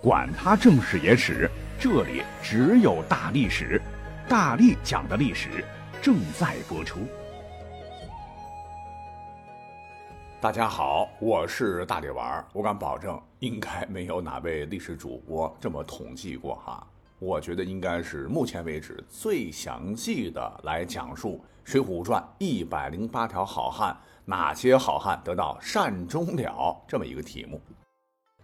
管他正史野史，这里只有大历史，大力讲的历史正在播出。大家好，我是大力丸，我敢保证，应该没有哪位历史主播这么统计过哈。我觉得应该是目前为止最详细的来讲述《水浒传》一百零八条好汉，哪些好汉得到善终了这么一个题目。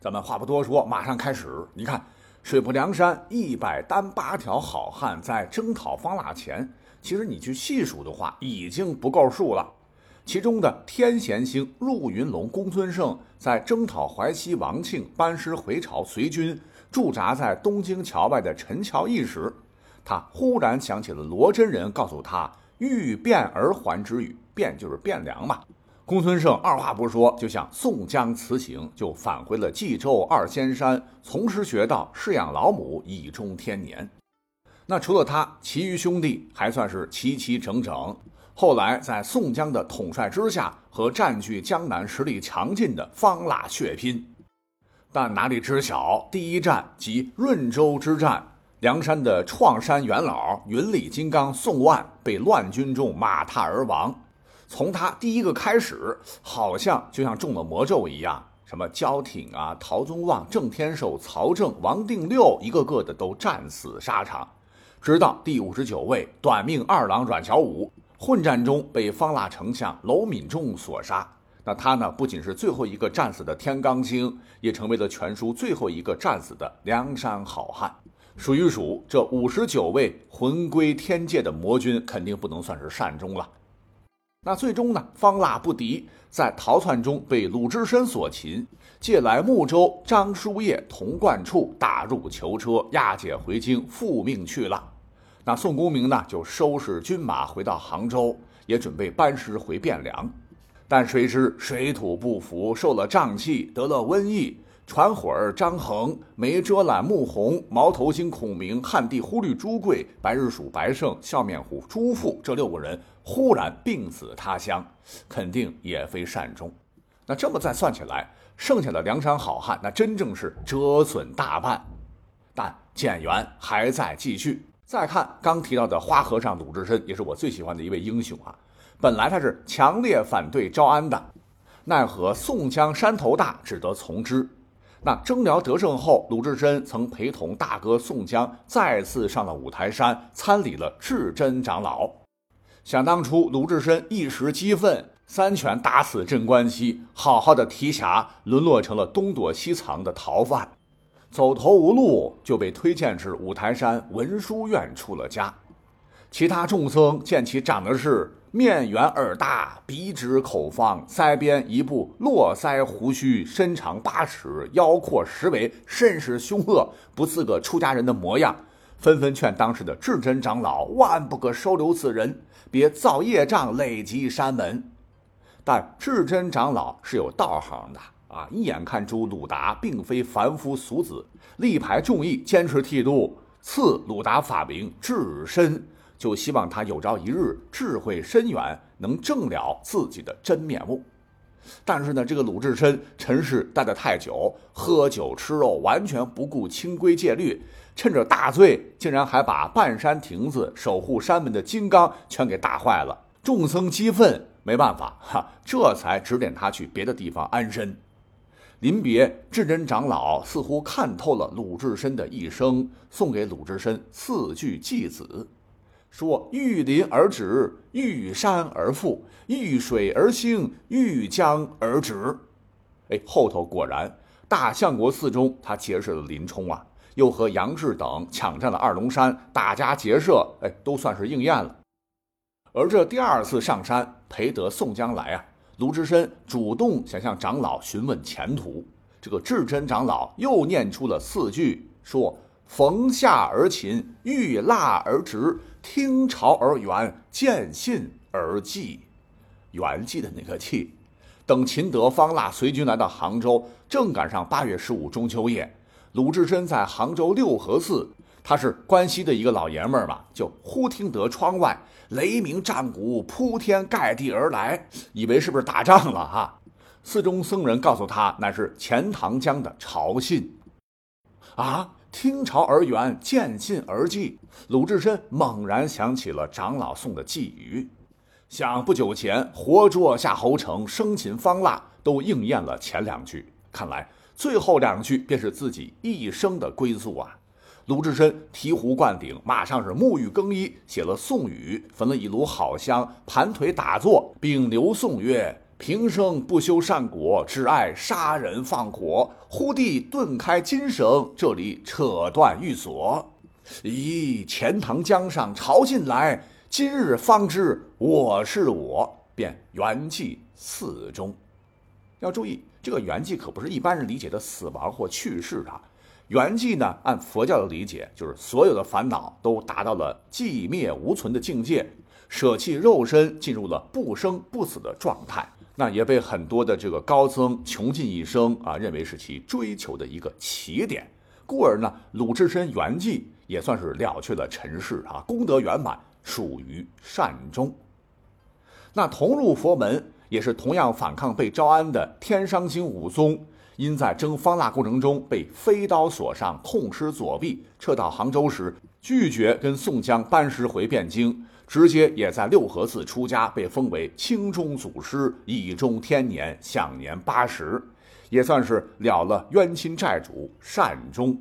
咱们话不多说，马上开始。你看，水泊梁山一百单八条好汉在征讨方腊前，其实你去细数的话，已经不够数了。其中的天贤星陆云龙、公孙胜在征讨淮西王庆班师回朝随军驻扎在东京桥外的陈桥驿时，他忽然想起了罗真人告诉他“欲变而还之语”，变就是变凉嘛。公孙胜二话不说，就向宋江辞行，就返回了冀州二仙山，从师学道，侍养老母，以终天年。那除了他，其余兄弟还算是齐齐整整。后来在宋江的统帅之下，和占据江南实力强劲的方腊血拼。但哪里知晓，第一战即润州之战，梁山的创山元老云里金刚宋万被乱军中马踏而亡。从他第一个开始，好像就像中了魔咒一样，什么焦挺啊、陶宗旺、郑天寿、曹正、王定六，一个个的都战死沙场。直到第五十九位短命二郎阮小五混战中被方腊丞相娄敏仲所杀。那他呢，不仅是最后一个战死的天罡星，也成为了全书最后一个战死的梁山好汉。数一数，这五十九位魂归天界的魔君，肯定不能算是善终了。那最终呢？方腊不敌，在逃窜中被鲁智深所擒，借来睦州张叔夜同贯处打入囚车，押解回京复命去了。那宋公明呢，就收拾军马回到杭州，也准备班师回汴梁，但谁知水土不服，受了瘴气，得了瘟疫。传伙儿张衡、没遮拦穆弘、毛头星孔明、汉地忽律朱贵、白日鼠白胜、笑面虎朱富这六个人忽然病死他乡，肯定也非善终。那这么再算起来，剩下的梁山好汉那真正是折损大半。但减员还在继续。再看刚提到的花和尚鲁智深，也是我最喜欢的一位英雄啊。本来他是强烈反对招安的，奈何宋江山头大，只得从之。那征辽得胜后，鲁智深曾陪同大哥宋江再次上了五台山，参礼了智真长老。想当初，鲁智深一时激愤，三拳打死镇关西，好好的提辖，沦落成了东躲西藏的逃犯，走投无路，就被推荐至五台山文殊院出了家。其他众僧见其长得是。面圆耳大，鼻直口方，腮边一部络腮胡须，身长八尺，腰阔十围，甚是凶恶，不似个出家人的模样。纷纷劝当时的智真长老万不可收留此人，别造业障累积山门。但智真长老是有道行的啊，一眼看出鲁达并非凡夫俗子，力排众议，坚持剃度，赐鲁达法名智深。就希望他有朝一日智慧深远，能正了自己的真面目。但是呢，这个鲁智深尘世待得太久，喝酒吃肉，完全不顾清规戒律，趁着大醉，竟然还把半山亭子守护山门的金刚全给打坏了。众僧激愤，没办法，哈，这才指点他去别的地方安身。临别，智真长老似乎看透了鲁智深的一生，送给鲁智深四句偈子。说遇林而止，遇山而复，遇水而兴，遇江而止。哎，后头果然，大相国寺中他结识了林冲啊，又和杨志等抢占了二龙山，大家劫舍，哎，都算是应验了。而这第二次上山陪得宋江来啊，卢智深主动想向长老询问前途，这个智真长老又念出了四句，说。逢夏而勤，遇腊而直，听潮而圆，见信而济。圆寂的那个寂。等秦德、方腊随军来到杭州，正赶上八月十五中秋夜。鲁智深在杭州六合寺，他是关西的一个老爷们儿嘛，就忽听得窗外雷鸣战鼓铺天盖地而来，以为是不是打仗了哈？寺中僧人告诉他，乃是钱塘江的潮信。啊，听潮而远，见信而记。鲁智深猛然想起了长老送的寄语，想不久前活捉夏侯成，生擒方腊，都应验了前两句。看来最后两句便是自己一生的归宿啊！鲁智深醍醐灌顶，马上是沐浴更衣，写了颂语，焚了一炉好香，盘腿打坐，并留颂曰。平生不修善果，只爱杀人放火。忽地顿开金绳，这里扯断玉锁。咦，钱塘江上潮进来，今日方知我是我，便圆寂寺中。要注意，这个圆寂可不是一般人理解的死亡或去世啊。圆寂呢，按佛教的理解，就是所有的烦恼都达到了寂灭无存的境界，舍弃肉身，进入了不生不死的状态。那也被很多的这个高僧穷尽一生啊，认为是其追求的一个起点，故而呢，鲁智深圆寂也算是了却了尘世啊，功德圆满，属于善终。那同入佛门，也是同样反抗被招安的天商星武松，因在征方腊过程中被飞刀所伤，痛失左臂，撤到杭州时，拒绝跟宋江班师回汴京。直接也在六合寺出家，被封为清中祖师，义中天年，享年八十，也算是了了冤亲债主，善终。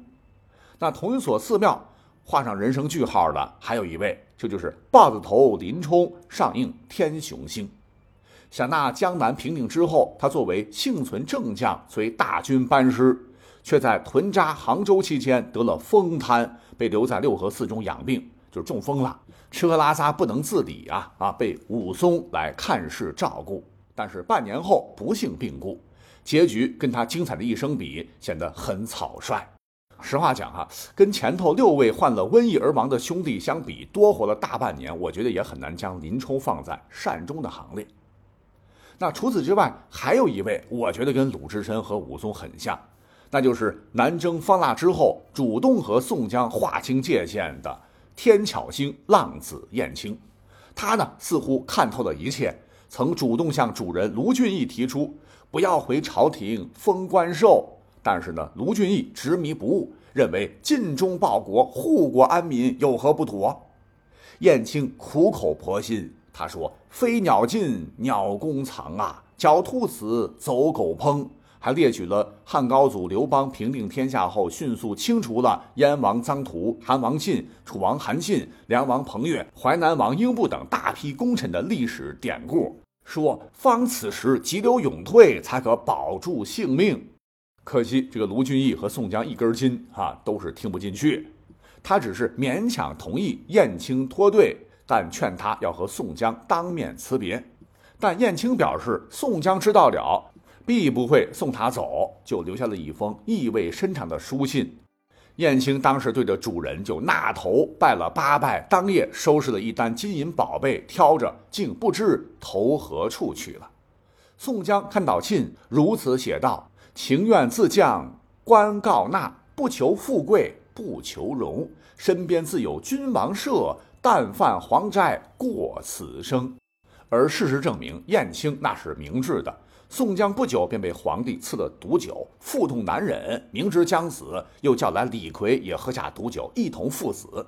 那同一所寺庙画上人生句号的，还有一位，这就是豹子头林冲，上应天雄星。想那江南平定之后，他作为幸存正将，随大军班师，却在屯扎杭州期间得了风瘫，被留在六合寺中养病，就是中风了。吃喝拉撒不能自理啊啊！被武松来看视照顾，但是半年后不幸病故，结局跟他精彩的一生比，显得很草率。实话讲哈，跟前头六位患了瘟疫而亡的兄弟相比，多活了大半年，我觉得也很难将林冲放在善终的行列。那除此之外，还有一位，我觉得跟鲁智深和武松很像，那就是南征方腊之后，主动和宋江划清界限的。天巧星浪子燕青，他呢似乎看透了一切，曾主动向主人卢俊义提出不要回朝廷封官寿，但是呢卢俊义执迷不悟，认为尽忠报国、护国安民有何不妥？燕青苦口婆心，他说：“飞鸟尽，鸟弓藏啊；狡兔死，走狗烹。”还列举了汉高祖刘邦平定天下后，迅速清除了燕王臧荼、韩王信、楚王韩信、梁王彭越、淮南王英布等大批功臣的历史典故，说方此时急流勇退，才可保住性命。可惜这个卢俊义和宋江一根筋啊，都是听不进去。他只是勉强同意燕青脱队，但劝他要和宋江当面辞别。但燕青表示，宋江知道了。必不会送他走，就留下了一封意味深长的书信。燕青当时对着主人就纳头拜了八拜，当夜收拾了一单金银宝贝，挑着，竟不知投何处去了。宋江看到信，如此写道：“情愿自降官告纳，不求富贵，不求荣，身边自有君王舍，但犯黄斋过此生。”而事实证明，燕青那是明智的。宋江不久便被皇帝赐了毒酒，腹痛难忍，明知将死，又叫来李逵也喝下毒酒，一同赴死。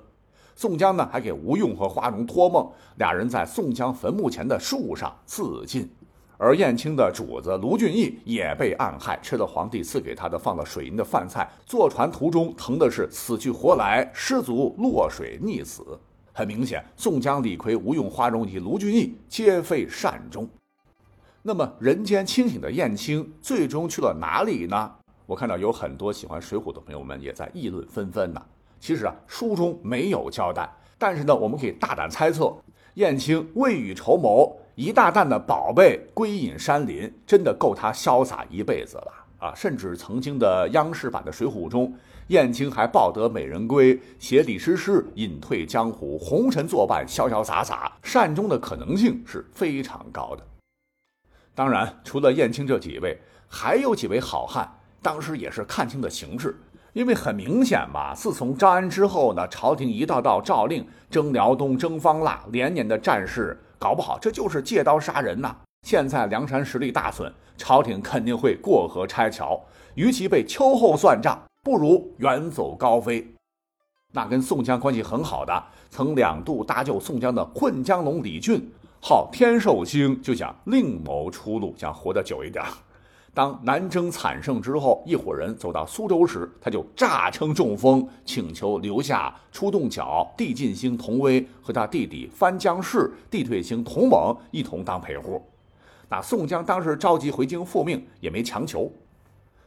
宋江呢，还给吴用和花荣托梦，俩人在宋江坟墓前的树上自尽。而燕青的主子卢俊义也被暗害，吃了皇帝赐给他的放了水银的饭菜，坐船途中疼的是死去活来，失足落水溺死。很明显，宋江、李逵、吴用、花荣以及卢俊义皆非善终。那么，人间清醒的燕青最终去了哪里呢？我看到有很多喜欢《水浒》的朋友们也在议论纷纷呢。其实啊，书中没有交代，但是呢，我们可以大胆猜测，燕青未雨绸缪，一大担的宝贝归隐山林，真的够他潇洒一辈子了啊！甚至曾经的央视版的《水浒》中，燕青还抱得美人归，携李师师隐退江湖，红尘作伴，潇潇洒洒，善终的可能性是非常高的。当然，除了燕青这几位，还有几位好汉，当时也是看清了形势。因为很明显嘛，自从招安之后呢，朝廷一道道诏令征辽东、征方腊，连年的战事，搞不好这就是借刀杀人呐。现在梁山实力大损，朝廷肯定会过河拆桥，与其被秋后算账，不如远走高飞。那跟宋江关系很好的，曾两度搭救宋江的混江龙李俊，号天寿星，就想另谋出路，想活得久一点。当南征惨胜之后，一伙人走到苏州时，他就诈称中风，请求留下出洞脚地进星童威和他弟弟翻江氏地退星童猛一同当陪护。那宋江当时着急回京复命，也没强求。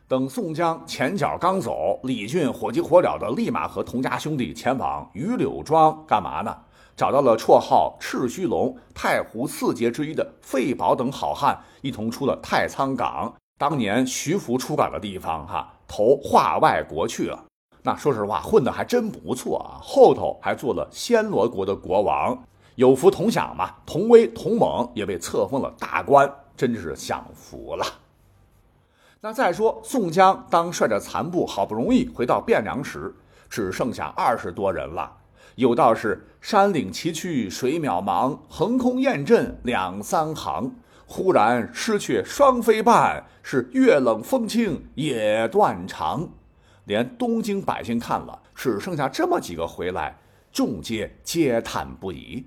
等宋江前脚刚走，李俊火急火燎的立马和童家兄弟前往榆柳庄干嘛呢？找到了绰号赤须龙、太湖四杰之一的费宝等好汉，一同出了太仓港。当年徐福出港的地方，哈，投化外国去了。那说实话，混的还真不错啊。后头还做了暹罗国的国王，有福同享嘛。同威、同猛也被册封了大官，真是享福了。那再说，宋江当率着残部好不容易回到汴梁时，只剩下二十多人了。有道是：“山岭崎岖水渺茫，横空雁阵两三行。”忽然失却双飞半，是月冷风清也断肠。连东京百姓看了，只剩下这么几个回来，众皆嗟叹不已。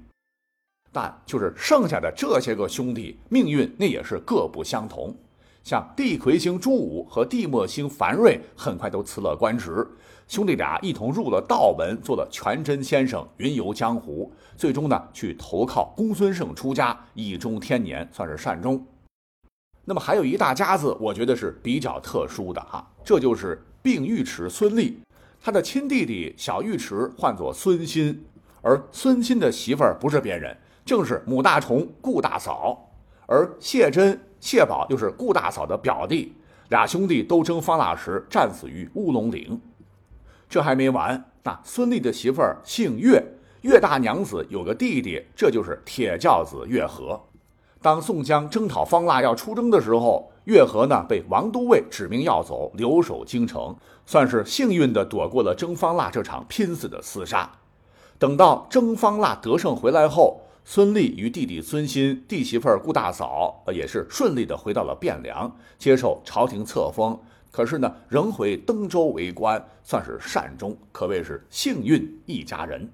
但就是剩下的这些个兄弟，命运那也是各不相同。像地魁星朱武和地墨星樊瑞，很快都辞了官职。兄弟俩一同入了道门，做了全真先生，云游江湖。最终呢，去投靠公孙胜出家，义中天年，算是善终。那么还有一大家子，我觉得是比较特殊的哈，这就是并尉迟孙立，他的亲弟弟小尉迟唤作孙新，而孙新的媳妇儿不是别人，正是母大虫顾大嫂，而谢珍、谢宝又是顾大嫂的表弟，俩兄弟都争方腊时战死于乌龙岭。这还没完，那孙立的媳妇儿姓岳，岳大娘子有个弟弟，这就是铁轿子岳和。当宋江征讨方腊要出征的时候，岳和呢被王都尉指名要走，留守京城，算是幸运的躲过了征方腊这场拼死的厮杀。等到征方腊得胜回来后，孙立与弟弟孙新、弟媳妇儿顾大嫂也是顺利的回到了汴梁，接受朝廷册封。可是呢，仍回登州为官，算是善终，可谓是幸运一家人。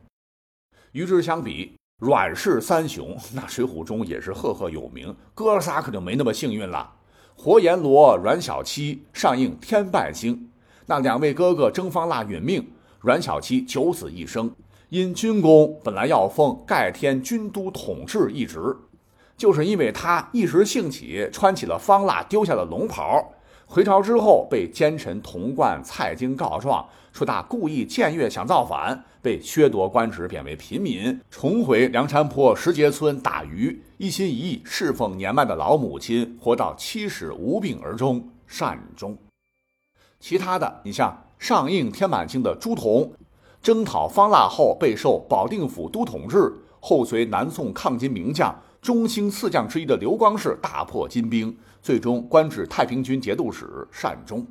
与之相比，阮氏三雄那《水浒》中也是赫赫有名，哥仨可就没那么幸运了。活阎罗阮小七上应天半星，那两位哥哥征方腊殒命，阮小七九死一生。因军功本来要封盖天军都统制一职，就是因为他一时兴起，穿起了方腊丢下的龙袍。回朝之后，被奸臣童贯、蔡京告状，说他故意僭越想造反，被削夺官职，贬为平民，重回梁山坡石碣村打鱼，一心一意侍奉年迈的老母亲，活到七十无病而终，善终。其他的，你像上应天满星的朱仝，征讨方腊后被授保定府都统制，后随南宋抗金名将。中兴四将之一的刘光世大破金兵，最终官至太平军节度使，善终。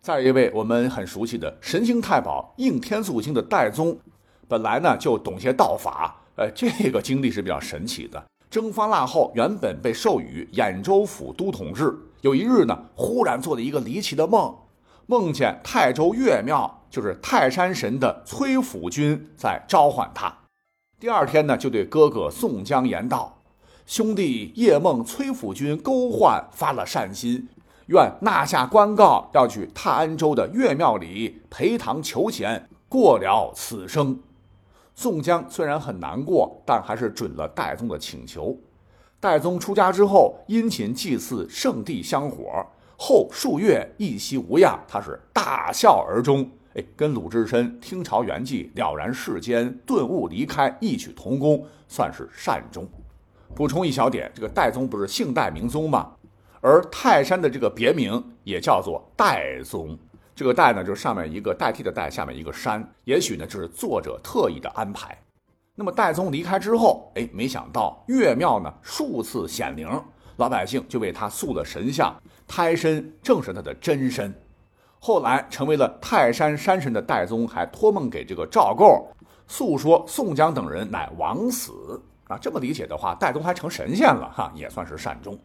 再一位我们很熟悉的神星太保应天素星的戴宗，本来呢就懂些道法，呃，这个经历是比较神奇的。征方腊后，原本被授予兖州府都统制，有一日呢，忽然做了一个离奇的梦，梦见泰州岳庙，就是泰山神的崔府君在召唤他。第二天呢，就对哥哥宋江言道。兄弟夜梦崔府君勾唤，发了善心，愿纳下官告，要去泰安州的岳庙里陪堂求贤，过了此生。宋江虽然很难过，但还是准了戴宗的请求。戴宗出家之后，殷勤祭祀圣地香火，后数月一息无恙，他是大笑而终。哎，跟鲁智深听朝圆寂，了然世间，顿悟离开，异曲同工，算是善终。补充一小点，这个戴宗不是姓戴名宗吗？而泰山的这个别名也叫做戴宗。这个戴呢，就是上面一个代替的代，下面一个山。也许呢，这是作者特意的安排。那么戴宗离开之后，哎，没想到岳庙呢数次显灵，老百姓就为他塑了神像，胎身正是他的真身。后来成为了泰山山神的戴宗，还托梦给这个赵构，诉说宋江等人乃枉死。啊，这么理解的话，戴宗还成神仙了哈，也算是善终。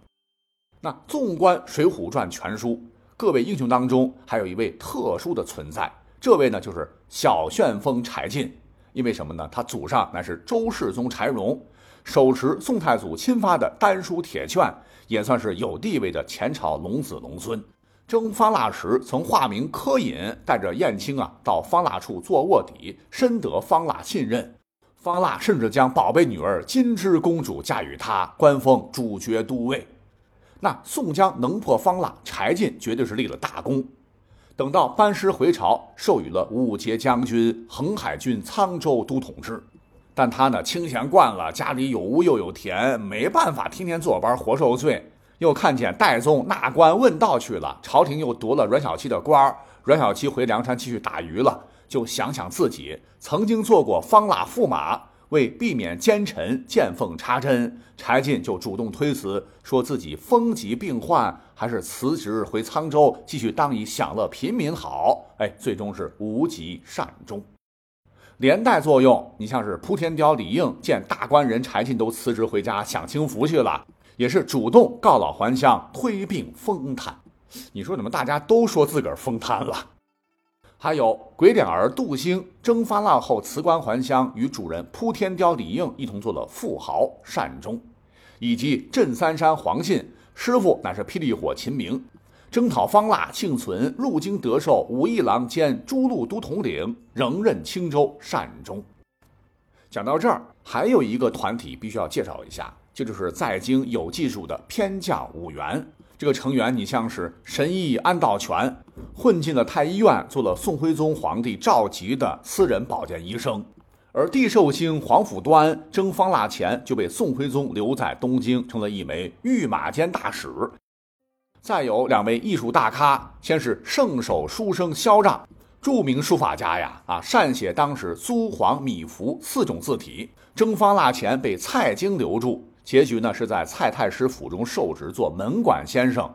那纵观《水浒传》全书，各位英雄当中还有一位特殊的存在，这位呢就是小旋风柴进。因为什么呢？他祖上乃是周世宗柴荣，手持宋太祖亲发的丹书铁券，也算是有地位的前朝龙子龙孙。征方腊时曾化名柯隐，带着燕青啊到方腊处做卧底，深得方腊信任。方腊甚至将宝贝女儿金枝公主嫁与他，官封主角都尉。那宋江能破方腊，柴进绝对是立了大功。等到班师回朝，授予了武节将军、横海军沧州都统制。但他呢清闲惯了，家里有屋又有田，没办法天天坐班活受罪。又看见戴宗纳官问道去了，朝廷又夺了阮小七的官，阮小七回梁山继续打鱼了。就想想自己曾经做过方腊驸马。为避免奸臣见缝插针，柴进就主动推辞，说自己风疾病患，还是辞职回沧州继续当以享乐平民好。哎，最终是无疾善终。连带作用，你像是扑天雕李应见大官人柴进都辞职回家享清福去了，也是主动告老还乡，推病封瘫。你说怎么大家都说自个儿封叹了？还有鬼脸儿杜兴征发腊后辞官还乡，与主人扑天雕李应一同做了富豪善终，以及镇三山黄信师傅乃是霹雳火秦明，征讨方腊幸存入京得寿武义郎兼诸路都统领，仍任青州善终。讲到这儿，还有一个团体必须要介绍一下，这就是在京有技术的偏将武元。这个成员，你像是神医安道全，混进了太医院，做了宋徽宗皇帝赵佶的私人保健医生；而帝寿星黄甫端征方腊前就被宋徽宗留在东京，成了一枚御马监大使。再有两位艺术大咖，先是圣手书生萧让，著名书法家呀，啊，善写当时苏黄米芾四种字体，征方腊前被蔡京留住。结局呢是在蔡太师府中受职做门管先生，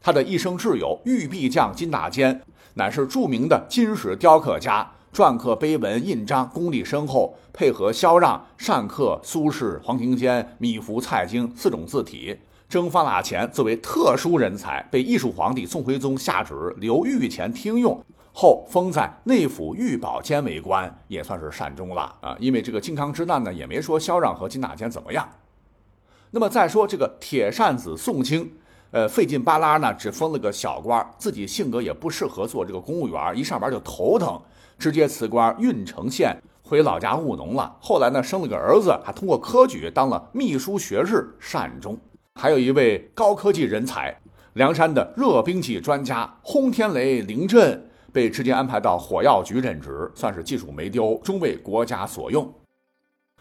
他的一生挚友玉壁匠金大坚，乃是著名的金石雕刻家，篆刻碑文印章功力深厚，配合萧让善刻苏轼、黄庭坚、米芾、蔡京四种字体。征方腊前作为特殊人才，被艺术皇帝宋徽宗下旨留御前听用，后封在内府御宝监为官，也算是善终了啊。因为这个靖康之难呢，也没说萧让和金大坚怎么样。那么再说这个铁扇子宋清，呃，费劲巴拉呢，只封了个小官，自己性格也不适合做这个公务员，一上班就头疼，直接辞官，郓城县回老家务农了。后来呢，生了个儿子，还通过科举当了秘书学士，善终。还有一位高科技人才，梁山的热兵器专家轰天雷凌震，被直接安排到火药局任职，算是技术没丢，终为国家所用。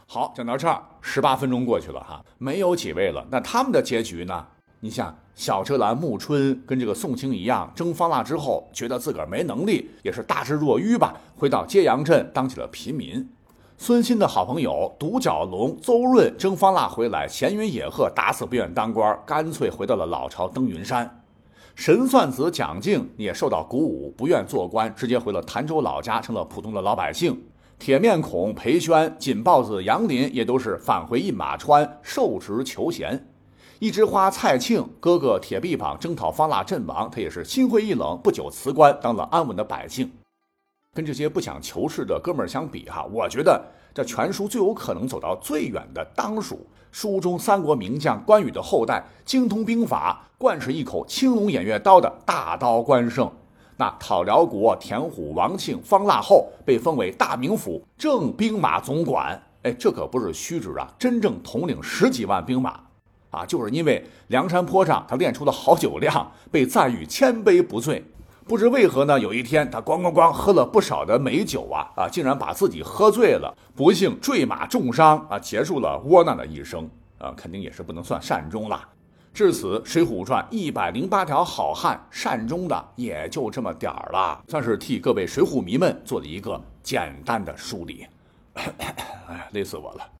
好，讲到这儿，十八分钟过去了哈，没有几位了。那他们的结局呢？你像小车兰暮春跟这个宋清一样，征方腊之后，觉得自个儿没能力，也是大智若愚吧，回到揭阳镇当起了平民。孙鑫的好朋友独角龙邹润征方腊回来，闲云野鹤，打死不愿当官，干脆回到了老巢登云山。神算子蒋敬也受到鼓舞，不愿做官，直接回了潭州老家，成了普通的老百姓。铁面孔裴宣、锦豹子杨林也都是返回印马川受职求贤。一枝花蔡庆哥哥铁臂膀征讨方腊阵亡，他也是心灰意冷，不久辞官，当了安稳的百姓。跟这些不想求是的哥们儿相比，哈，我觉得这全书最有可能走到最远的，当属书中三国名将关羽的后代，精通兵法，惯使一口青龙偃月刀的大刀关胜。那讨辽国田虎王庆方腊后，被封为大名府正兵马总管。哎，这可不是虚职啊，真正统领十几万兵马，啊，就是因为梁山坡上他练出了好酒量，被赞誉千杯不醉。不知为何呢？有一天他咣咣咣喝了不少的美酒啊啊，竟然把自己喝醉了，不幸坠马重伤啊，结束了窝囊的一生啊，肯定也是不能算善终了。至此，《水浒传》一百零八条好汉善终的也就这么点儿了，算是替各位水浒迷们做了一个简单的梳理。哎，累死我了。